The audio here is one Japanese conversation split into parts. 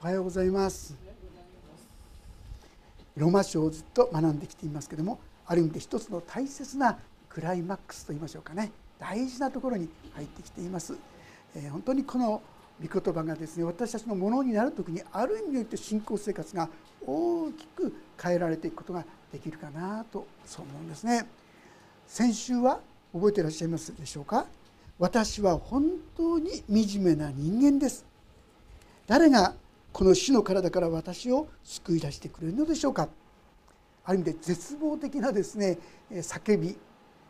おはようございます。ローマ書をずっと学んできていますけどもある意味で一つの大切なクライマックスと言いましょうかね。大事なところに入ってきています、えー、本当にこの御言葉がですね私たちのものになる時にある意味において信仰生活が大きく変えられていくことができるかなとそう思うんですね。先週は覚えていらっしゃいますでしょうか？私は本当に惨めな人間です。誰がこの死の体から私を救い出してくれるのでしょうか。ある意味で絶望的なですね叫び。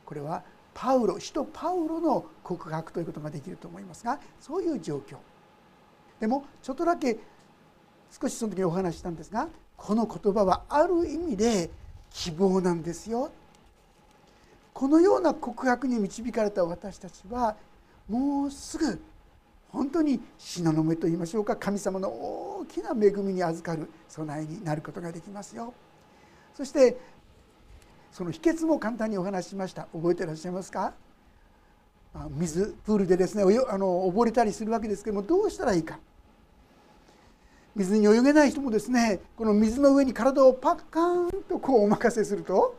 これはパウロ使徒パウロの告白ということができると思いますがそういう状況。でもちょっとだけ少しその時にお話ししたんですがこの言葉はある意味で希望なんですよ。このような告白に導かれた私たちはもうすぐ本当に東雲と言いましょうか。神様の大きな恵みに預かる備えになることができますよ。そしてその秘訣も簡単にお話ししました。覚えていらっしゃいますか？水プールでですねあの溺れたりするわけですけどもどうしたらいいか。水に泳げない人もですねこの水の上に体をパッカーンとこうお任せすると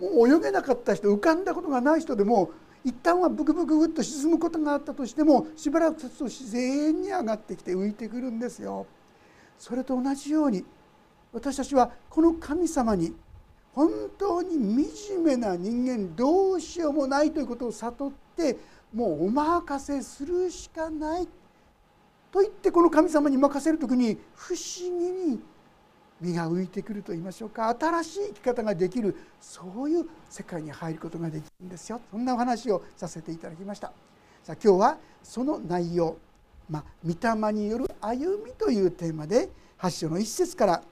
もう泳げなかった人浮かんだことがない人でも一旦はブクブクブッと沈むことがあったとしてもしばらく経つと自然に上がってきて浮いてくるんですよ。それと同じように私たちはこの神様に本当に惨めな人間どうしようもないということを悟ってもうお任せするしかないと言ってこの神様に任せる時に不思議に身が浮いてくると言いましょうか。新しい生き方ができる。そういう世界に入ることができるんですよ。そんなお話をさせていただきました。さあ今日はその内容。まあ、御霊による歩みというテーマで8章の一節から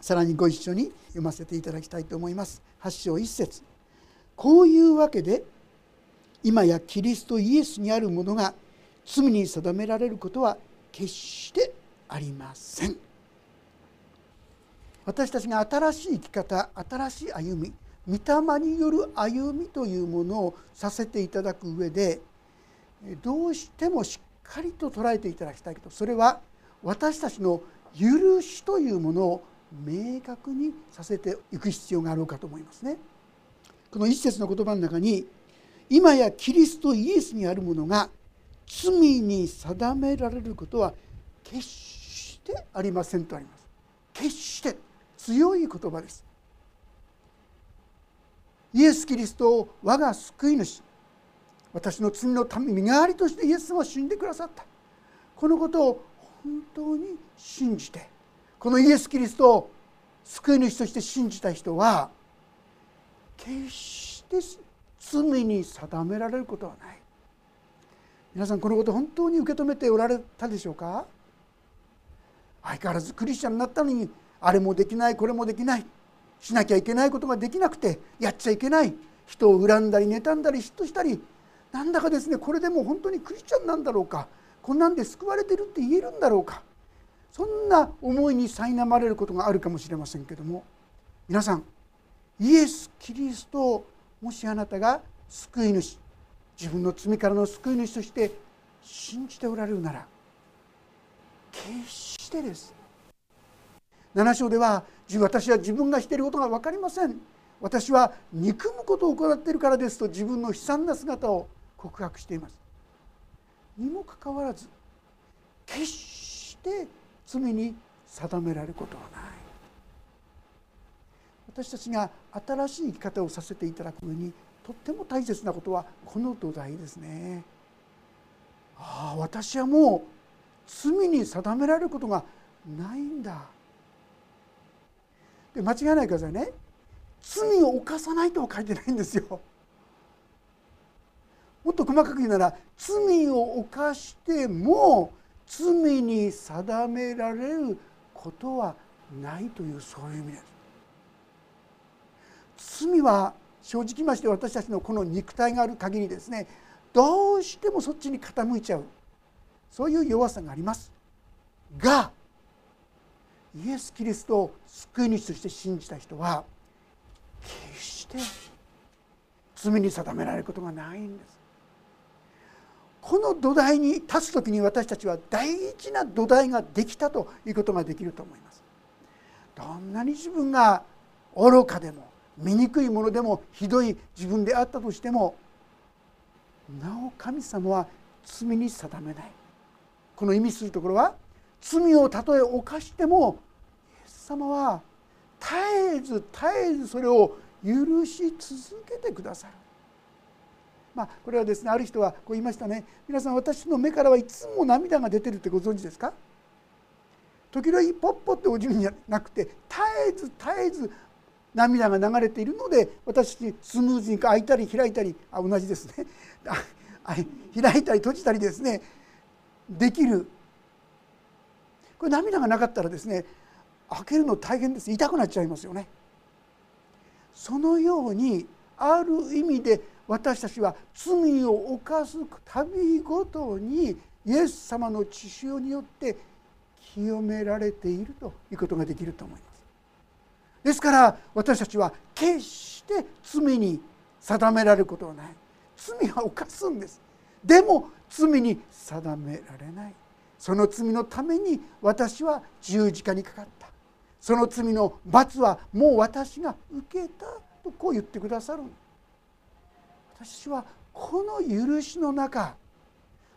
さらにご一緒に読ませていただきたいと思います。8章一節。こういうわけで今やキリストイエスにあるものが罪に定められることは決してありません。私たちが新しい生き方新しい歩み御霊による歩みというものをさせていただく上でどうしてもしっかりと捉えていただきたいけどそれは私たちの許しというものを明確にさせていく必要があろうかと思いますね。この一節の言葉の中に今やキリストイエスにあるものが罪に定められることは決してありませんとあります。決して強い言葉です。イエス・キリストを我が救い主私の罪のため身代わりとしてイエス様は死んでくださった。このことを本当に信じてこのイエス・キリストを救い主として信じた人は決して罪に定められることはない。皆さんこのこと本当に受け止めておられたでしょうか？相変わらずクリスチャンになったのにあれもできないこれもできない。しなきゃいけないことができなくてやっちゃいけない。人を恨んだり妬んだり嫉妬したりなんだかですねこれでも本当にクリスチャンなんだろうか。こんなんで救われてるって言えるんだろうか。そんな思いに苛まれることがあるかもしれませんけども。皆さんイエス・キリストをもしあなたが救い主自分の罪からの救い主として信じておられるなら決してです。7章では私は自分がしていることが分かりません。私は憎むことを行っているからですと自分の悲惨な姿を告白しています。にもかかわらず決して罪に定められることはない。私たちが新しい生き方をさせていただく上にとっても大切なことはこの土台ですね。ああ私はもう罪に定められることがないんだ。で間違えないでください？ね罪を犯さないとは書いてないんですよ。もっと細かく言うなら罪を犯しても罪に定められることはないというそういう意味です。罪は正直まして私たちのこの肉体がある限りですねどうしてもそっちに傾いちゃう。そういう弱さがあります。がイエス・キリストを救い主として信じた人は決して罪に定められることがないんですこの土台に立つ時に私たちは大事な土台ができたということができると思います。どんなに自分が愚かでも醜いものでもひどい自分であったとしてもなお神様は罪に定めないこの意味するところは罪をたとえ犯しても様は絶えず絶えずそれを許し続けてくださる。まあ、これはですねある人はこう言いましたね。皆さん私の目からはいつも涙が出てるってご存知ですか？時々ポッポって落ちるんじゃなくて絶えず絶えず涙が流れているので私スムーズに開いたり開いたりあ同じですね。開いたり閉じたりですね。できる。これ涙がなかったらですね開けるの大変です。痛くなっちゃいますよね。そのようにある意味で私たちは罪を犯す度ごとにイエス様の血潮によって清められているということができると思います。ですから私たちは決して罪に定められることはない。罪は犯すんです。でも罪に定められない。その罪のために私は十字架にかかった。その罪の罰はもう私が受けたとこう言ってくださる私はこの許しの中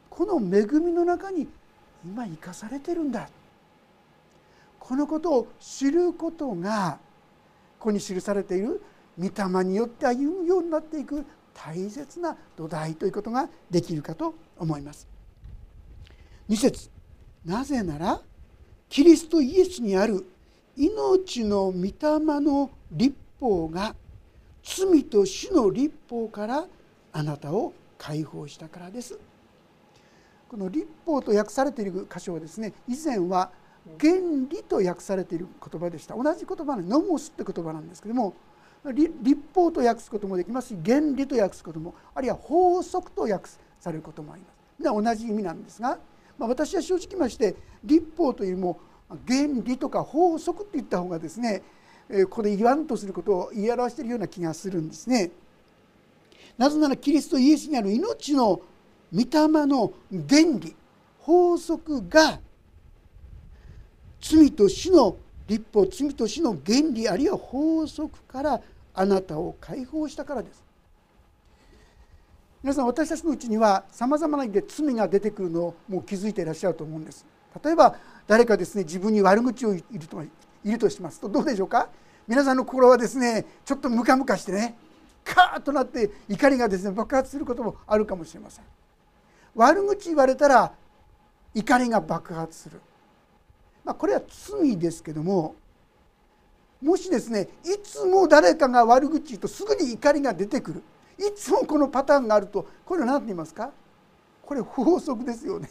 この恵みの中に今生かされてるんだこのことを知ることがここに記されている御霊によって歩むようになっていく大切な土台ということができるかと思います。2節なぜならキリストイエスにある命の御霊の立法が罪と死の立法からあなたを解放したからです。この立法と訳されている箇所はですね以前は原理と訳されている言葉でした。同じ言葉のノモスって言葉なんですけども立法と訳すこともできますし原理と訳すこともあるいは法則と訳されることもあります。同じ意味なんですが、まあ、私は正直まして立法というよりも原理とか法則って言った方がですねここで言わんとすることを言い表しているような気がするんですね。なぜならキリストイエスにある命の御霊の原理法則が罪と死の立法罪と死の原理あるいは法則からあなたを解放したからです皆さん私たちのうちにはさまざまな意味で罪が出てくるのをもう気づいていらっしゃると思うんです例えば誰かですね自分に悪口を言るといるとします。とどうでしょうか？皆さんの心はですねちょっとムカムカしてねカーッとなって怒りがですね爆発することもあるかもしれません。悪口言われたら怒りが爆発する。まあ、これは罪ですけどももしですねいつも誰かが悪口言うとすぐに怒りが出てくる。いつもこのパターンがあるとこれは何て言いますか？これ法則ですよね。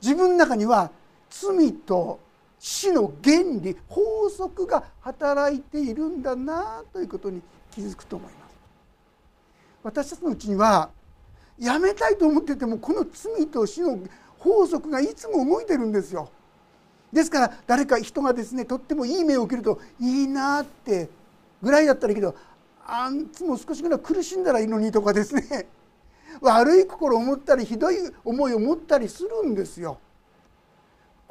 自分の中には罪と死の原理法則が働いているんだなということに気づくと思います。私たちのうちにはやめたいと思っててもこの罪と死の法則がいつも動いてるんですよ。ですから誰か人がですねとってもいい目を受けるといいなってぐらいだったらいいけどあんつも少しぐらい苦しんだらいいのにとかですね悪い心を持ったりひどい思いを持ったりするんですよ。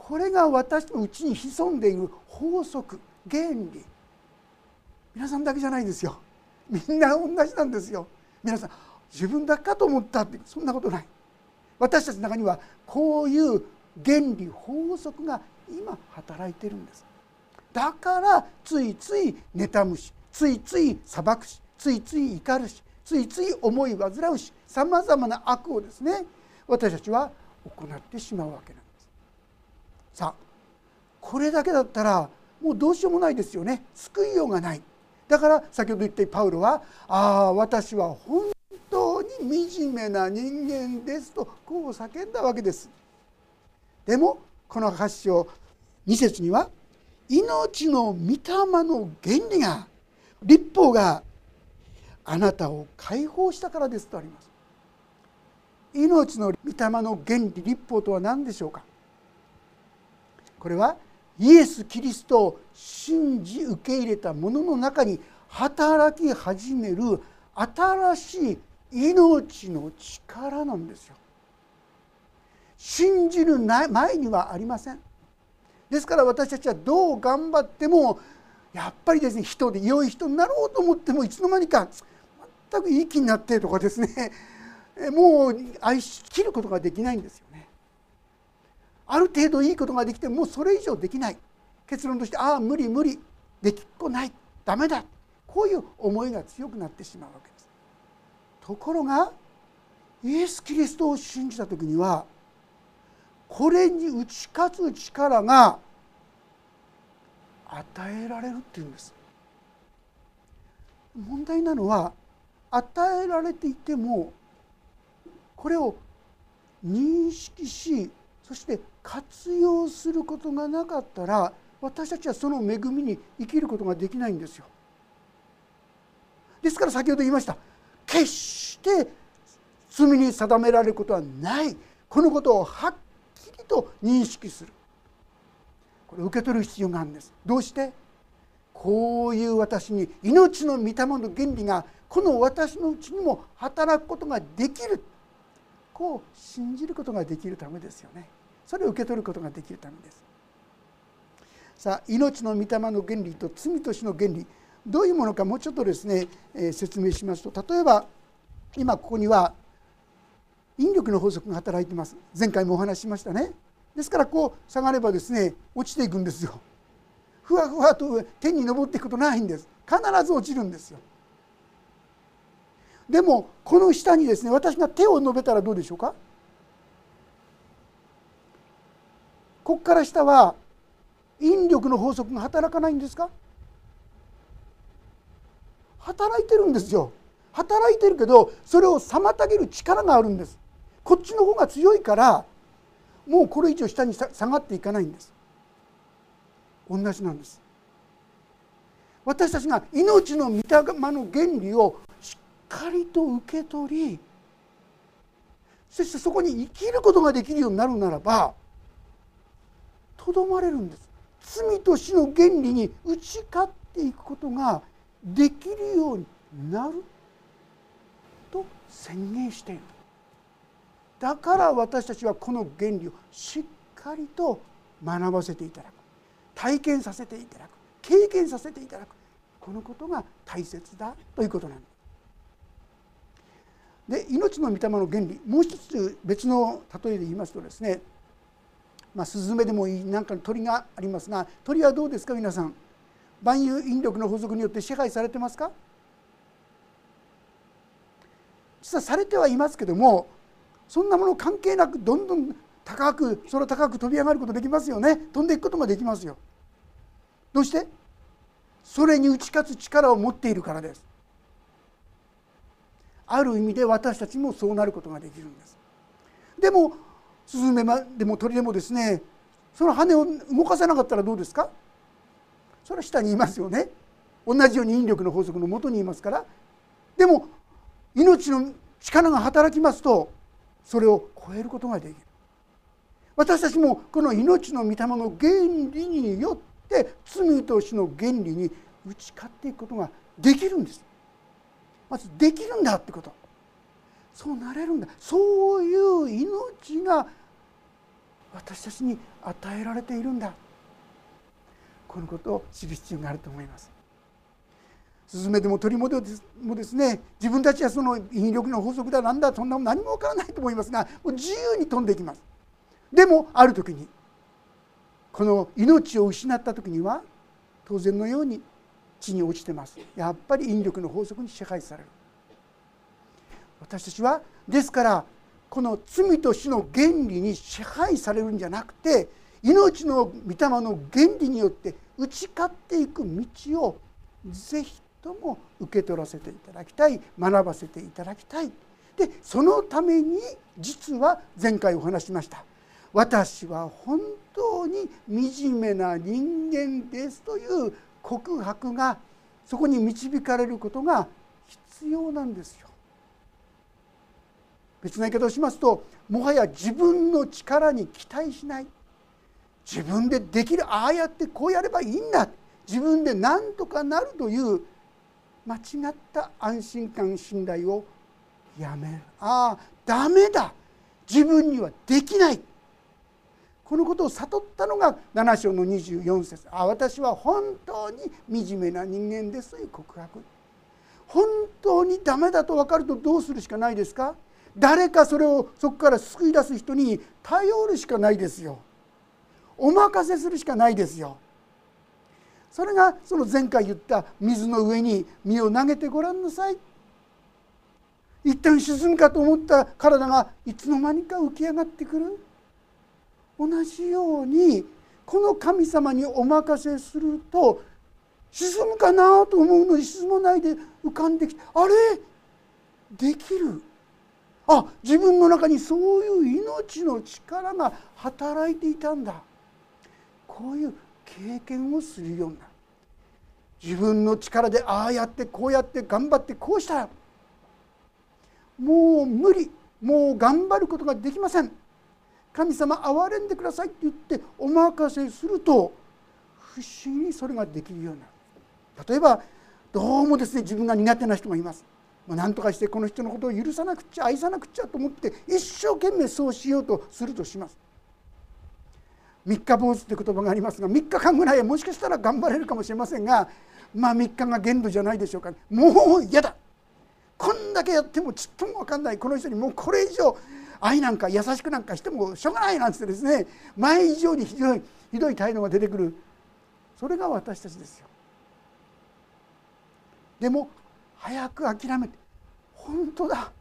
これが私のうちに潜んでいる法則原理。皆さんだけじゃないですよ。みんな同じなんですよ。皆さん自分だけかと思ったってそんなことない。私たちの中にはこういう原理法則が今働いてるんです。だからついつい妬むしついつい裁くしついつい怒るしついつい思い煩うしさまざまな悪をですね私たちは行ってしまうわけなんです。さあこれだけだったらもうどうしようもないですよね。救いようがない。だから先ほど言ったパウロは「ああ私は本当に惨めな人間です」とこう叫んだわけです。でもこの8章2節には命の御霊の原理が立法があなたを解放したからですとあります。命の御霊の原理立法とは何でしょうか。これはイエス・キリストを信じ受け入れた者の中に働き始める新しい命の力なんですよ信じる前にはありませんですから私たちはどう頑張ってもやっぱりですね人で良い人になろうと思ってもいつの間にか全くいい気になってとかですねもう愛しきることができないんですよ。ある程度いいことができてもうそれ以上できない。結論としてああ無理無理。できっこない。ダメだ。こういう思いが強くなってしまうわけです。ところがイエス・キリストを信じた時にはこれに打ち勝つ力が与えられるっていうんです。問題なのは与えられていてもこれを認識しそして活用することがなかったら私たちはその恵みに生きることができないんですよ。ですから先ほど言いました。決して罪に定められることはない。このことをはっきりと認識する。これ受け取る必要があるんです。どうして？こういう私に命の御霊の原理がこの私のうちにも働くことができる。こう信じることができるためですよね。それを受け取ることができるためです。さあ命の御霊の原理と罪と死の原理どういうものかもうちょっとですね、えー、説明しますと例えば今ここには引力の法則が働いてます。前回もお話ししましたね。ですからこう下がればですね落ちていくんですよ。ふわふわと天に昇っていくことないんです。必ず落ちるんですよ。でもこの下にですね私が手を述べたらどうでしょうか？ここから下は引力の法則が働かないんですか？働いてるんですよ。働いてるけどそれを妨げる力があるんです。こっちの方が強いからもうこれ以上下に下がっていかないんです。同じなんです。私たちが命の御霊の原理をしっかりと受け取りそしてそこに生きることができるようになるならばとどまれるんです。罪と死の原理に打ち勝っていくことができるようになる。と宣言している。だから私たちはこの原理をしっかりと学ばせていただく。体験させていただく。経験させていただく。このことが大切だということなんです。で命の御霊の原理もう一つ別の例えで言いますとですね、まあ、スズメでもいいなんかの鳥がありますが鳥はどうですか皆さん？万有引力の法則によって支配されてますか？実はされてはいますけどもそんなもの関係なくどんどん高く空高く飛び上がることできますよね。飛んでいくこともできますよ。どうして？それに打ち勝つ力を持っているからです。ある意味で私たちもそうなることができるんです。でもスズメでも鳥でもですねその羽を動かせなかったらどうですか？それは下にいますよね。同じように引力の法則のもとにいますから。でも命の力が働きますとそれを超えることができる。私たちもこの命の御霊の原理によって罪と死の原理に打ち勝っていくことができるんです。まずできるんだってこと。そうなれるんだ。そういう命が私たちに与えられているんだ。このことを知る必要があると思います。スズメでも鳥もですね自分たちはその引力の法則だなんだそんなも何もわからないと思いますがもう自由に飛んでいきます。でもある時にこの命を失った時には当然のように地に落ちてます。やっぱり引力の法則に支配される。私たちはですからこの罪と死の原理に支配されるんじゃなくて命の御霊の原理によって打ち勝っていく道をぜひとも受け取らせていただきたい学ばせていただきたい。でそのために実は前回お話しました。私は本当に惨めな人間ですという告白がそこに導かれることが必要なんですよ。別な言い方をしますともはや自分の力に期待しない。自分でできるああやってこうやればいいんだ。自分で何とかなるという間違った安心感信頼をやめる。ああダメだ。自分にはできない。このことを悟ったのが7章の24節。あ私は本当に惨めな人間です」という告白。本当にダメだと分かるとどうするしかないですか？誰かそれをそこから救い出す人に頼るしかないですよ。お任せするしかないですよ。それがその前回言った水の上に身を投げてごらんなさい。一旦沈むかと思った体がいつの間にか浮き上がってくる。同じようにこの神様にお任せすると沈むかなと思うのに沈まないで浮かんできてあれ？できる。あ自分の中にそういう命の力が働いていたんだ。こういう経験をするようになる。自分の力でああやってこうやって頑張ってこうしたらもう無理。もう頑張ることができません。神様憐れんでくださいって言ってお任せすると不思議にそれができるようになる。例えばどうもですね自分が苦手な人がいます。何とかしてこの人のことを許さなくちゃ愛さなくちゃと思って一生懸命そうしようとするとします。三日坊主って言葉がありますが3日間ぐらいもしかしたら頑張れるかもしれませんがまあ3日が限度じゃないでしょうか。もう嫌だ。こんだけやってもちっとも分かんない。この人にもうこれ以上愛なんか優しくなんかしてもしょうがないなんつってですね前以上にひどいひどい態度が出てくる。それが私たちですよ。でも早く諦めて本当だ。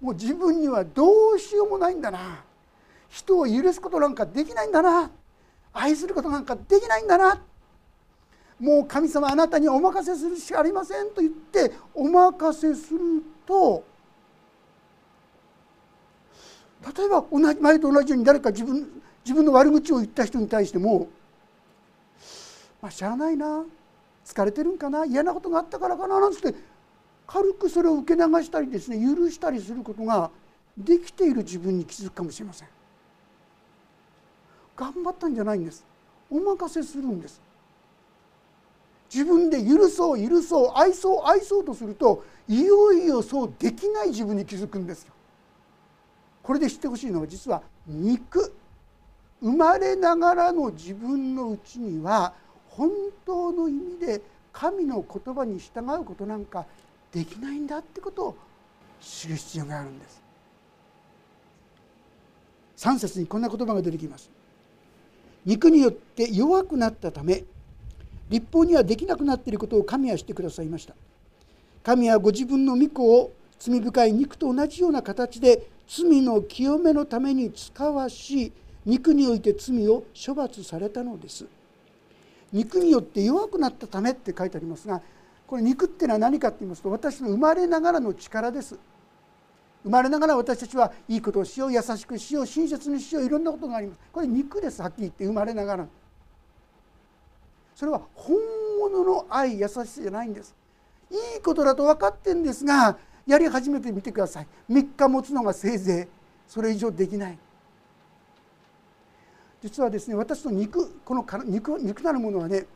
もう自分にはどうしようもないんだな。人を許すことなんかできないんだな。愛することなんかできないんだな。もう神様あなたにお任せするしかありませんと言ってお任せすると例えば同じ前と同じように誰か自分自分の悪口を言った人に対してもまあしゃあないな。疲れてるんかな。嫌なことがあったからかな。なんつって軽くそれを受け流したりですね許したりすることができている自分に気づくかもしれません。頑張ったんじゃないんです。お任せするんです。自分で許そう許そう愛そう愛そうとするといよいよそうできない自分に気づくんですよ。これで知ってほしいのは実は肉。生まれながらの自分のうちには本当の意味で神の言葉に従うことなんかできないんだってことを知る必要があるんです。3節にこんな言葉が出てきます。肉によって弱くなったため立法にはできなくなっていることを神はしてくださいました。神はご自分の御子を罪深い肉と同じような形で罪の清めのために使わし肉において罪を処罰されたのです。肉によって弱くなったためって書いてありますがこれ肉っていうのは何かって言いますと私の生まれながらの力です。生まれながら私たちはいいことをしよう優しくしよう親切にしよういろんなことがあります。これ肉ですはっきり言って生まれながら。それは本物の愛優しさじゃないんです。いいことだと分かってんですがやり始めてみてください3日持つのがせいぜいそれ以上できない実はですね私の肉この肉肉なるものはね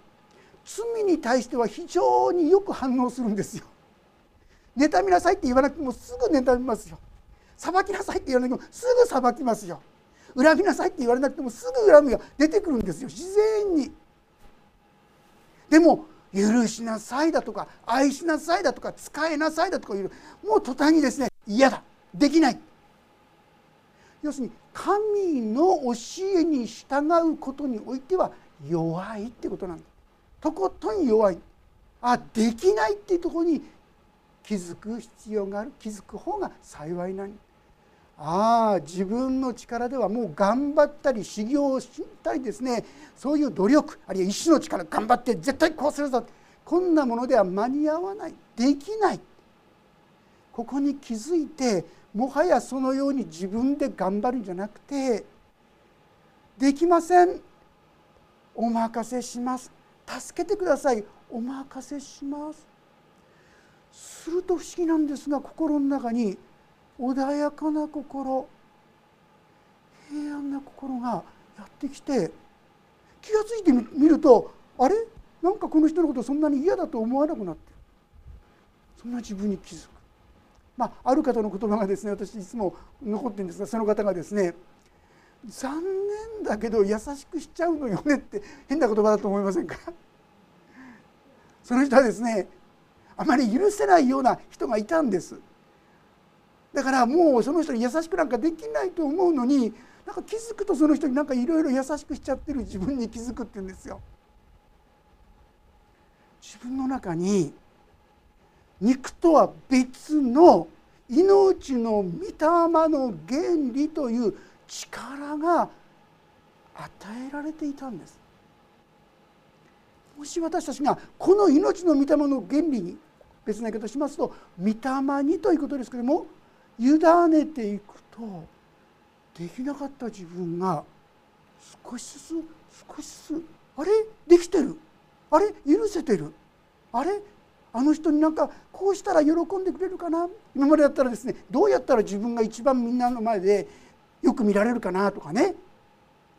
罪に対しては非常によく反応するんですよ。妬みなさいって言わなくてもすぐ妬みますよ。裁きなさいって言わなくてもすぐ裁きますよ。恨みなさいって言われなくてもすぐ恨みが出てくるんですよ自然に。でも許しなさいだとか愛しなさいだとか使えなさいだとかいうもう途端にですね嫌だ。できない。要するに神の教えに従うことにおいては弱いってことなんですとことん弱い。あできないっていうところに気づく必要がある。気づく方が幸いなにああ自分の力ではもう頑張ったり修行をしたりですね。そういう努力あるいは意志の力頑張って絶対こうするぞ。こんなものでは間に合わない。できない。ここに気づいてもはやそのように自分で頑張るんじゃなくてできません。お任せします。助けてください。お任せします。すると不思議なんですが心の中に穏やかな心。平安な心がやってきて気が付いてみるとあれ？なんかこの人のことそんなに嫌だと思わなくなってる。そんな自分に気づく。まあ、ある方の言葉がですね私いつも残ってるんですがその方がですね残念だけど優しくしちゃうのよねって変な言葉だと思いませんか？その人はですねあまり許せないような人がいたんです。だからもうその人に優しくなんかできないと思うのになんか気づくとその人になんかいろいろ優しくしちゃってる自分に気づくって言うんですよ。自分の中に肉とは別の命の御霊の原理という力が与えられていたんですもし私たちがこの命の御霊の原理に別な言い方しますと御霊にということですけれども委ねていくとできなかった自分が少しずつ少しずつあれ？できてる。あれ？許せてる。あれ？あの人になんかこうしたら喜んでくれるかな？今までだったらですねどうやったら自分が一番みんなの前でよく見られるかなとかね。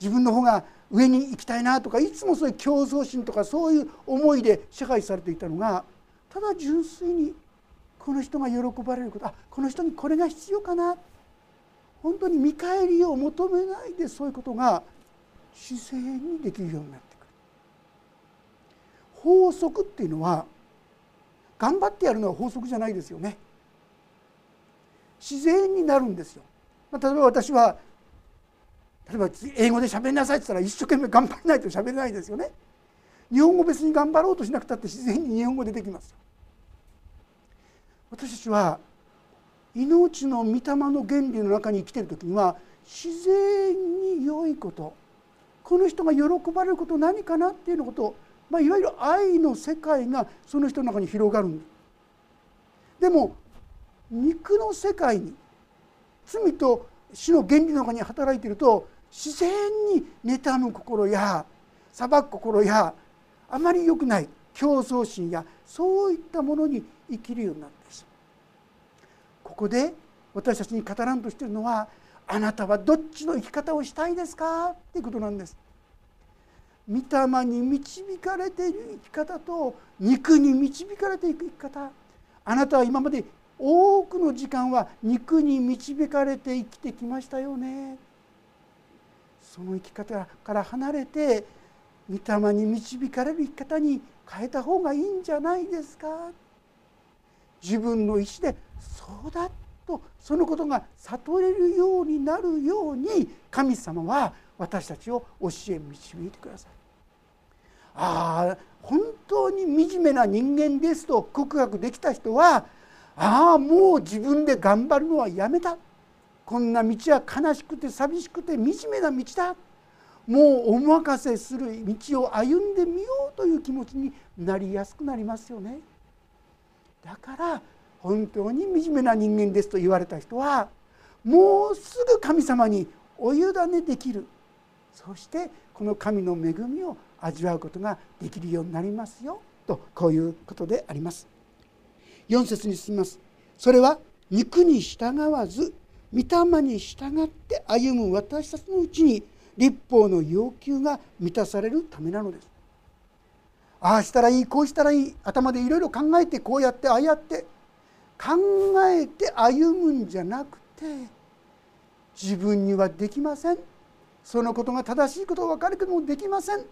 自分の方が上に行きたいなとかいつもそういう競争心とかそういう思いで支配されていたのがただ純粋にこの人が喜ばれることあこの人にこれが必要かな。本当に見返りを求めないでそういうことが自然にできるようになってくる。法則っていうのは頑張ってやるのは法則じゃないですよね。自然になるんですよ、まあ、例えば私は例えば英語で喋りなさいって言ったら一生懸命頑張らないと喋れないですよね。日本語別に頑張ろうとしなくたって自然に日本語出てきますよ。私たちは命の御霊の原理の中に生きている時には自然に良いことこの人が喜ばれること何かなっていうのこと、まあ、いわゆる愛の世界がその人の中に広がるんででも肉の世界に罪と死の原理の中に働いていると自然に妬む心や裁く心やあまり良くない競争心やそういったものに生きるようになってしまうここで私たちに語らんとしてるのはあなたはどっちの生き方をしたいですか？っていうことなんです。御霊に導かれている生き方と肉に導かれていく生き方。あなたは今まで多くの時間は肉に導かれて生きてきましたよね。その生き方から離れて御霊に導かれる生き方に変えた方がいいんじゃないですか？自分の意思でそうだとそのことが悟れるようになるように神様は私たちを教え導いてください。ああ本当に惨めな人間ですと告白できた人はああもう自分で頑張るのはやめたこんな道は悲しくて寂しくて惨めな道だもうお任せする道を歩んでみようという気持ちになりやすくなりますよね。だから本当に惨めな人間ですと言われた人はもうすぐ神様にお委ねできるそしてこの神の恵みを味わうことができるようになりますよとこういうことであります。4節に進みます。それは肉に従わず御霊に従って歩む私たちのうちに立法の要求が満たされるためなのです。ああしたらいいこうしたらいい頭でいろいろ考えてこうやってああやって考えて歩むんじゃなくて自分にはできません。そのことが正しいことは分かるけどもできません。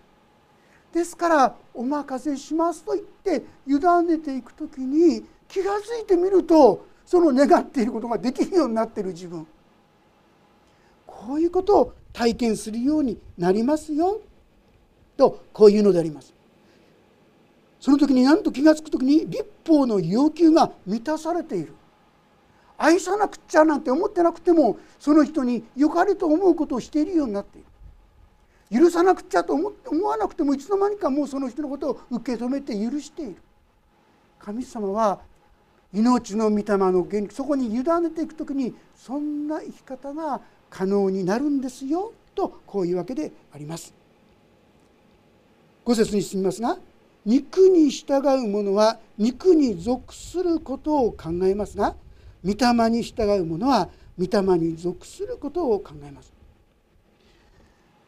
ですからお任せしますと言って委ねていく時に気が付いてみるとその願っていることができるようになっている自分。こういうことを体験するようになりますよ。とこういうのであります。その時になんと気が付く時に立法の要求が満たされている。愛さなくちゃなんて思ってなくてもその人に良かれと思うことをしているようになっている。許さなくちゃと思って思わなくてもいつの間にかもうその人のことを受け止めて許している。神様は命の御霊の原理そこに委ねていく時にそんな生き方が可能になるんですよとこういうわけであります。5節に進みますが肉に従う者は肉に属することを考えますが御霊に従う者は御霊に属することを考えます。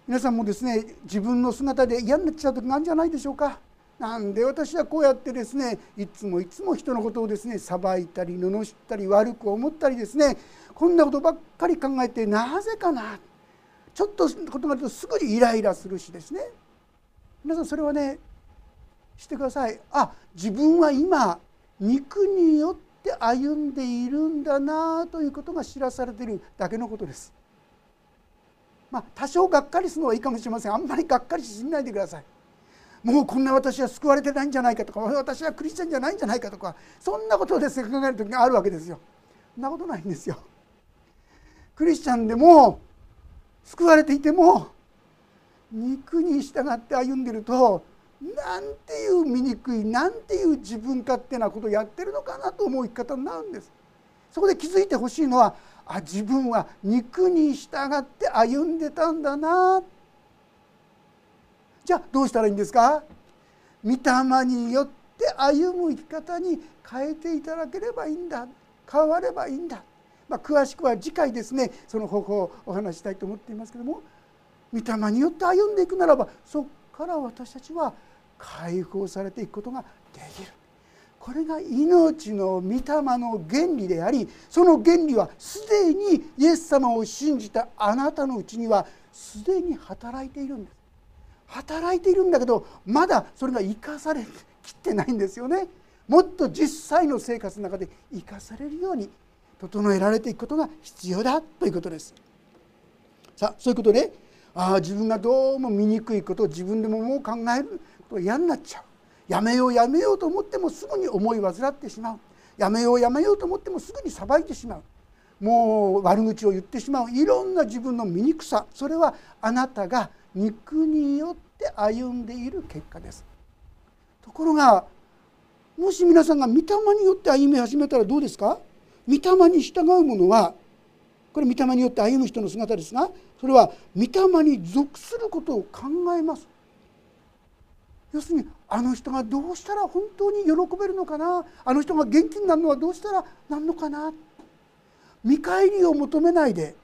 皆さんもですね自分の姿で嫌になっちゃう時があるんじゃないでしょうか。なんで私はこうやってですねいつもいつも人のことをですね裁いたり罵ったり悪く思ったりですねこんなことばっかり考えてなぜかな。ちょっとことがあるとすぐにイライラするしですね。皆さんそれはねしてくださいあ自分は今肉によって歩んでいるんだなということが知らされているだけのことです。まあ、多少がっかりするのはいいかもしれませんあんまりがっかりしないでください。もうこんな私は救われてないんじゃないかとか私はクリスチャンじゃないんじゃないかとかそんなことをですね考える時があるわけですよ。そんなことないんですよ。クリスチャンでも救われていても肉に従って歩んでるとなんていう醜いなんていう自分勝手なことをやってるのかなと思う生き方になるんです。そこで気づいてほしいのはあ自分は肉に従って歩んでたんだな。じゃあどうしたらいいんですか？御霊によって歩む生き方に変えていただければいいんだ。変わればいいんだ、まあ、詳しくは次回ですねその方法をお話したいと思っていますけども御霊によって歩んでいくならばそこから私たちは解放されていくことができる。これが命の御霊の原理でありその原理はすでにイエス様を信じたあなたのうちにはすでに働いているんです。働いているんだけどまだそれが生かされきってないんですよね。もっと実際の生活の中で生かされるように整えられていくことが必要だということです。さあそういうことでああ自分がどうも醜いことを自分でももう考える。と嫌になっちゃう。やめようやめようと思ってもすぐに思い煩ってしまう。やめようやめようと思ってもすぐにさばいてしまう。もう悪口を言ってしまう。いろんな自分の醜さ。それはあなたが肉によって歩んでいる結果です。ところがもし皆さんが御霊によって歩み始めたらどうですか？御霊に従う者はこれ御霊によって歩む人の姿ですがそれは御霊に属することを考えます。要するにあの人がどうしたら本当に喜べるのかな？あの人が元気になるのはどうしたらなんのかな？見返りを求めないで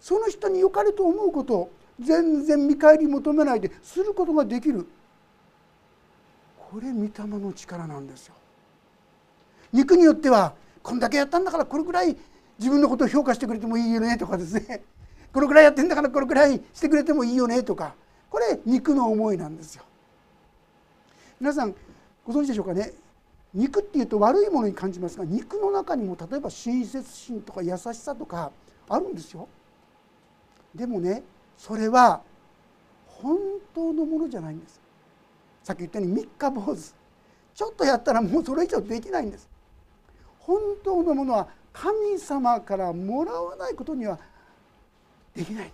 その人に良かれと思うことを全然見返り求めないですることができる。これ御霊の力なんですよ。肉によってはこんだけやったんだからこれぐらい自分のことを評価してくれてもいいよねとかですね。これぐらいやってんだからこれぐらいしてくれてもいいよねとか。これ肉の思いなんですよ。皆さんご存知でしょうかね？肉っていうと悪いものに感じますが肉の中にも例えば親切心とか優しさとかあるんですよ。でもねそれは本当のものじゃないんです。さっき言ったように三日坊主ちょっとやったらもうそれ以上できないんです。本当のものは神様からもらわないことにはできない。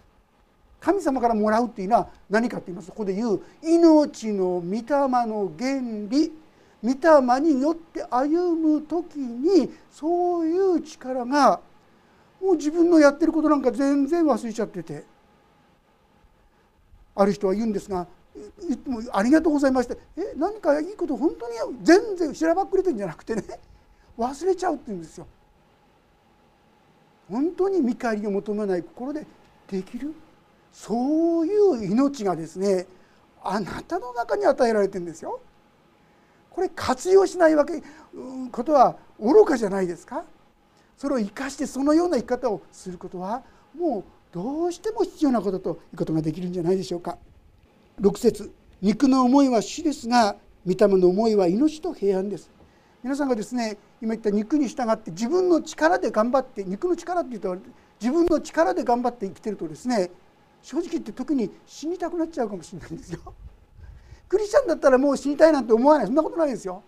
神様からもらうっていうのは何かって言いますとここで言う命の御霊の原理御霊によって歩む時にそういう力がもう自分のやってることなんか全然忘れちゃってて。ある人は言うんですがいつも「ありがとうございました」え何かいいこと本当に全然しらばっくれてんじゃなくてね。忘れちゃうって言うんですよ。本当に見返りを求めない心でできる？そういう命がですねあなたの中に与えられてるんですよ。これ活用しないわけことは愚かじゃないですかそれを生かしてそのような生き方をすることはもうどうしても必要なことということができるんじゃないでしょうか。6節肉の思いは死ですが御霊の思いは命と平安です皆さんがですね今言った肉に従って自分の力で頑張って肉の力って言うと自分の力で頑張って生きてるとですね正直言って特に死にたくなっちゃうかもしれないんですよ。クリスチャンだったらもう死にたいなんて思わないそんなことないですよ。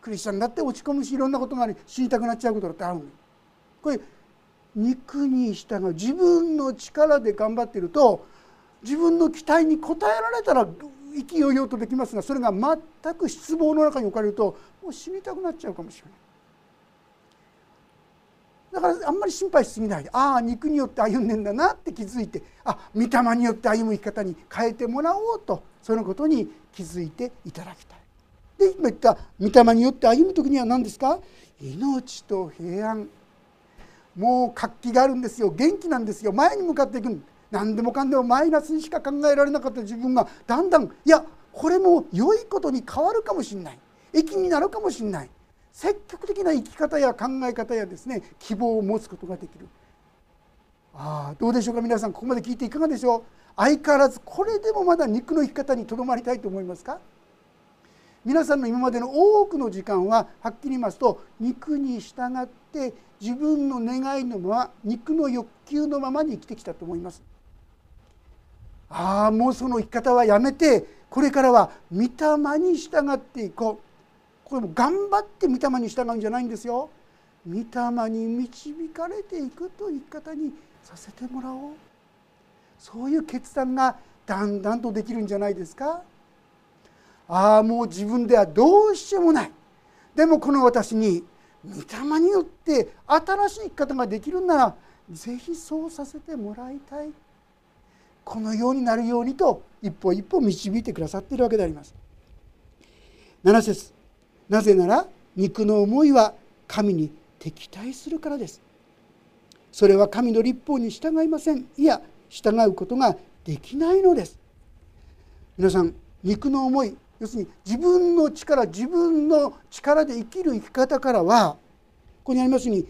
クリスチャンだって落ち込むしいろんなことがあり死にたくなっちゃうことだってあるこれ肉に従う自分の力で頑張ってると自分の期待に応えられたら意気揚々とできますがそれが全く失望の中に置かれるともう死にたくなっちゃうかもしれない。だからあんまり心配しすぎないでああ肉によって歩んでんだなって気づいてあ御霊によって歩む生き方に変えてもらおうとそのことに気づいていただきたい。で今言った御霊によって歩む時には何ですか？命と平安。もう活気があるんですよ。元気なんですよ。前に向かっていく何でもかんでもマイナスにしか考えられなかった自分がだんだんいやこれも良いことに変わるかもしれない。益になるかもしれない。積極的な生き方や考え方やですね希望を持つことができる。ああどうでしょうか皆さんここまで聞いていかがでしょう？相変わらずこれでもまだ肉の生き方にとどまりたいと思いますか？皆さんの今までの多くの時間ははっきり言いますと肉に従って自分の願いのまま肉の欲求のままに生きてきたと思います。ああもうその生き方はやめてこれからは御霊に従っていこう。これも頑張って御霊に従うんじゃないんですよ。御霊に導かれていくという生き方にさせてもらおう。そういう決断がだんだんとできるんじゃないですか。ああもう自分ではどうしようもない。でもこの私に御霊によって新しい生き方ができるならぜひそうさせてもらいたい。このようになるようにと一歩一歩導いてくださっているわけであります。7節。なぜなら肉の思いは神に敵対するからです。それは神の立法に従いませんいや従うことができないのです。皆さん肉の思い要するに自分の力自分の力で生きる生き方からはここにありますように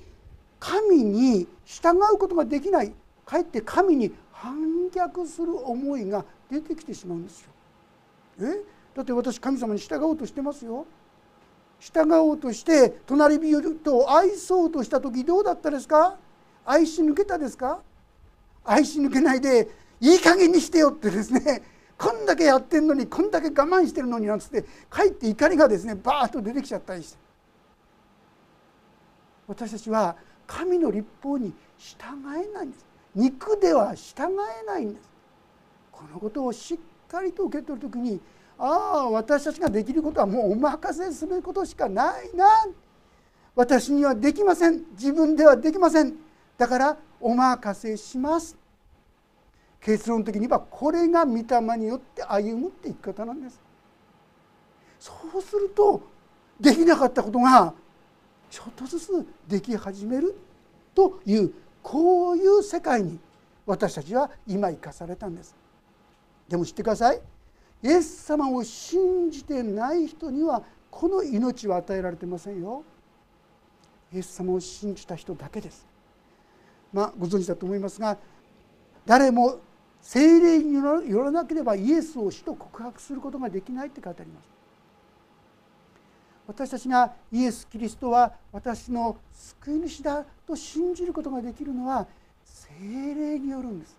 神に従うことができないかえって神に反逆する思いが出てきてしまうんですよ。え？だって私神様に従おうとしてますよ。従おうとして隣人と愛そうとした時どうだったですか？愛し抜けたですか？愛し抜けないでいい加減にしてよってですねこんだけやってんのにこんだけ我慢してるのになんつってかえって怒りがですねバーッと出てきちゃったりして。私たちは神の立法に従えないんです。肉では従えないんです。このことをしっかりと受け取る時にああ私たちができることはもうお任せすることしかないな。私にはできません。自分ではできません。だからお任せします。結論的にはこれが御霊によって歩むって生き方なんです。そうするとできなかったことがちょっとずつでき始める。というこういう世界に私たちは今生かされたんです。でも知ってください。イエス様を信じてない人にはこの命は与えられてませんよ。イエス様を信じた人だけです。まあご存知だと思いますが誰も精霊によらなければイエスを死と告白することができないって書いてあります。私たちがイエス・キリストは私の救い主だと信じることができるのは精霊によるんです。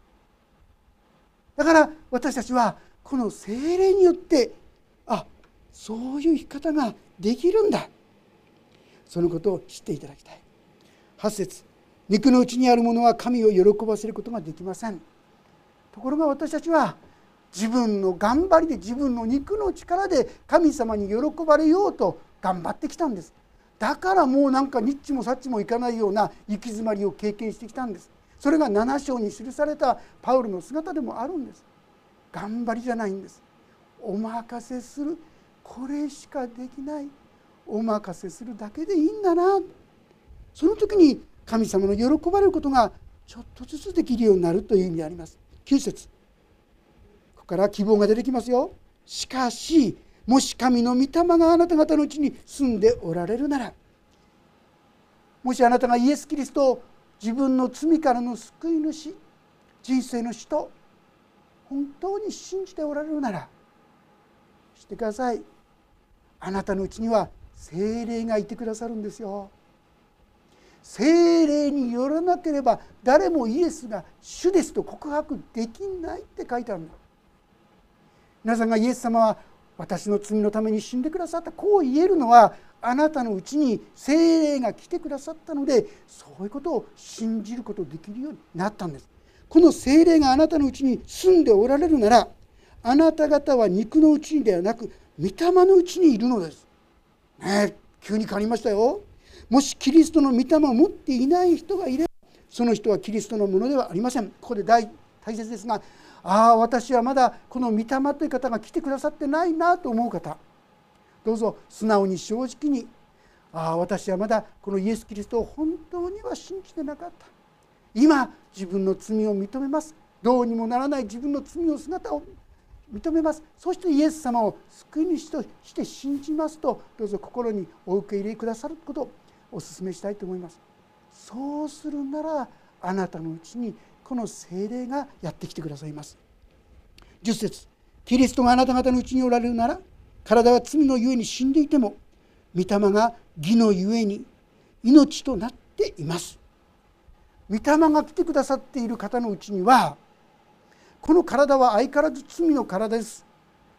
だから私たちはこの精霊によってあそういう生き方ができるんだ。そのことを知っていただきたい。8節肉のうちにあるものは神を喜ばせることができません。ところが私たちは自分の頑張りで自分の肉の力で神様に喜ばれようと頑張ってきたんです。だからもうなんかニッチもサッチもいかないような行き詰まりを経験してきたんです。それが7章に記されたパウルの姿でもあるんです。頑張りじゃないんです。お任せする。これしかできない。お任せするだけでいいんだな。その時に神様の喜ばれることがちょっとずつできるようになるという意味であります。9節。ここから希望が出てきますよ。しかしもし神の御霊があなた方のうちに住んでおられるならもしあなたがイエス・キリストを自分の罪からの救い主人生の死と本当に信じておられるならしてください。あなたのうちには精霊がいてくださるんですよ。精霊によらなければ誰もイエスが主ですと告白できないって書いてあるんだ。皆さんがイエス様は私の罪のために死んでくださった。こう言えるのはあなたのうちに精霊が来てくださったのでそういうことを信じることできるようになったんです。この精霊があなたのうちに住んでおられるならあなた方は肉のうちにではなく御霊のうちにいるのです。ね急に変わりましたよ。もしキリストの御霊を持っていない人がいればその人はキリストのものではありませんここで大大切ですがああ私はまだこの御霊という方が来てくださってないなと思う方どうぞ素直に正直にああ私はまだこのイエス・キリストを本当には信じてなかった今自分の罪を認めます。どうにもならない。自分の罪の姿を認めます。そしてイエス様を救い主として信じますとどうぞ心にお受け入れくださることをお勧めしたいと思います。そうするならあなたのうちにこの精霊がやってきてくださいます。10節キリストがあなた方のうちにおられるなら体は罪のゆえに死んでいても御霊が義のゆえに命となっています。御霊が来てくださっている方のうちにはこの体は相変わらず罪の体です。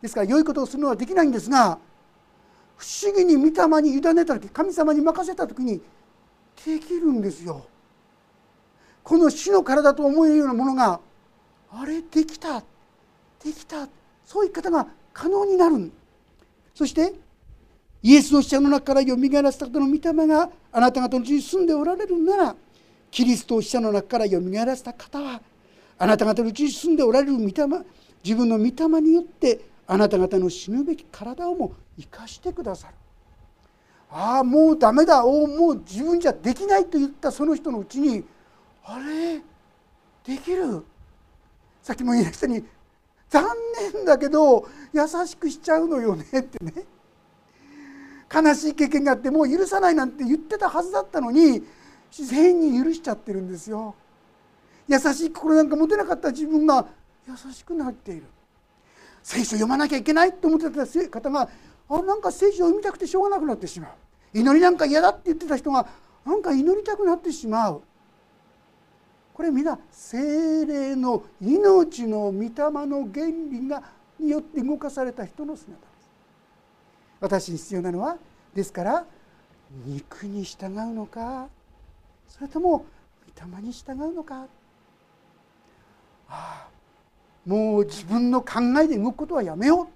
ですから良いことをするのはできないんですが不思議に御霊に委ねた時神様に任せた時にできるんですよ。この死の体と思えるようなものがあれできたできたそういう方が可能になる。そしてイエスの死者の中からよみがえらせた方の御霊があなた方のうちに住んでおられるならキリストを死者の中からよみがえらせた方はあなた方のうちに住んでおられる御霊自分の御霊によってあなた方の死ぬべき体をも生かしてくださる。ああもうダメだ。おもう自分じゃできないと言ったその人のうちにあれ？できる？さっきも言いましたように残念だけど優しくしちゃうのよねってね。悲しい経験があってもう許さないなんて言ってたはずだったのに自然に許しちゃってるんですよ。優しい心なんか持てなかった自分が優しくなっている。聖書読まなきゃいけないと思ってた方があなんか聖書を読みたくてしょうがなくなってしまう。祈りなんか嫌だって言ってた人がなんか祈りたくなってしまう。これ皆精霊の命の御霊の原理がによって動かされた人の姿です。私に必要なのはですから肉に従うのかそれとも御霊に従うのか？ああもう自分の考えで動くことはやめよう。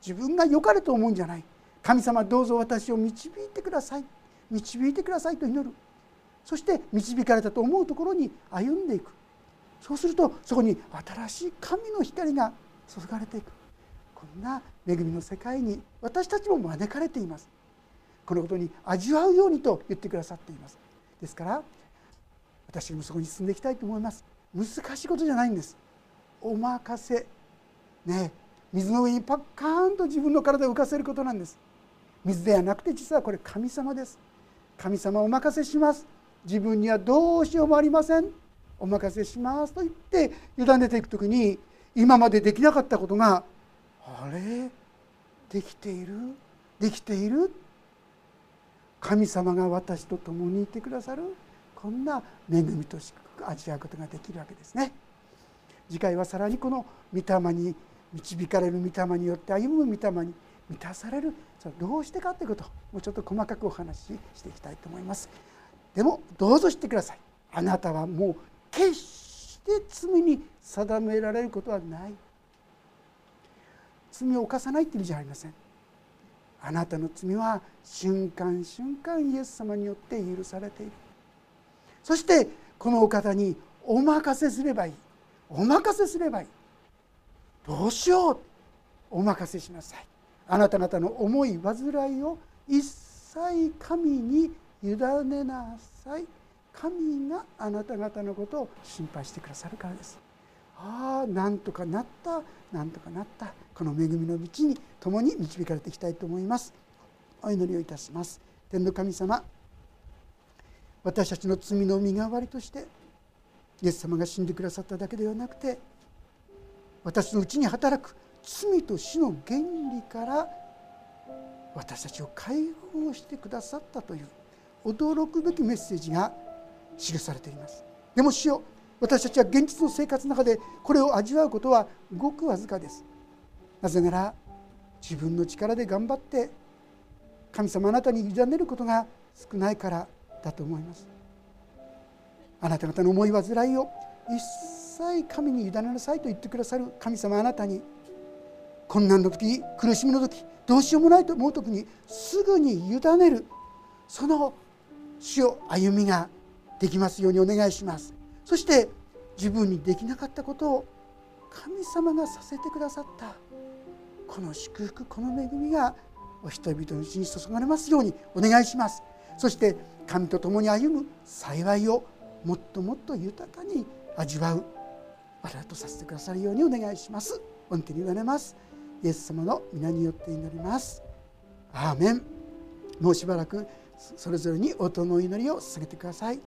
自分が良かれと思うんじゃない。神様どうぞ私を導いてください。導いてくださいと祈る。そして導かれたと思うところに歩んでいく。そうするとそこに新しい神の光が注がれていく。こんな恵みの世界に私たちも招かれています。このことに味わうようにと言ってくださっています。ですから私もそこに進んでいきたいと思います。難しいことじゃないんです。お任せ。ね。水の上にパッカーンと自分の体を浮かせることなんです。水ではなくて実はこれ神様です。神様お任せします。自分にはどうしようもありません。お任せしますと言って委ねていく時に今までできなかったことがあれ？できている？できている？神様が私と共にいてくださるこんな恵みとしく味わうことができるわけですね。次回はさらにこの御霊に導かれる御霊によって歩む御霊に満たされるそれどうしてかということをもうちょっと細かくお話ししていきたいと思います。でもどうぞ知ってください。あなたはもう決して罪に定められることはない。罪を犯さないっていう意味じゃありません。あなたの罪は瞬間瞬間イエス様によって許されている。そしてこのお方にお任せすればいい。お任せすればいい。どうしよう。お任せしなさい。あなた方の思い煩いを一切神に委ねなさい。神があなた方のことを心配してくださるからです。ああなんとかなった。なんとかなった。この恵みの道に共に導かれていきたいと思います。お祈りをいたします。天の神様私たちの罪の身代わりとしてイエス様が死んでくださっただけではなくて私のうちに働く罪と死の原理から私たちを解放してくださったという驚くべきメッセージが記されています。でも主よ私たちは現実の生活の中でこれを味わうことはごくわずかです。なぜなら自分の力で頑張って神様あなたに委ねることが少ないからだと思います。あなた方の思い煩いを一切神に委ねなさいと言ってくださる神様あなたに困難の時苦しみの時どうしようもないと思う時にすぐに委ねるその死を歩みができますようにお願いします。そして自分にできなかったことを神様がさせてくださった。この祝福この恵みがお人々のうちに注がれますようにお願いします。そして神と共に歩む幸いをもっともっと豊かに味わう。あらとさせてくださるようにお願いします。御手に委ねます。イエス様の皆によって祈ります。アーメン。もうしばらくそれぞれに音の祈りを捧げてください。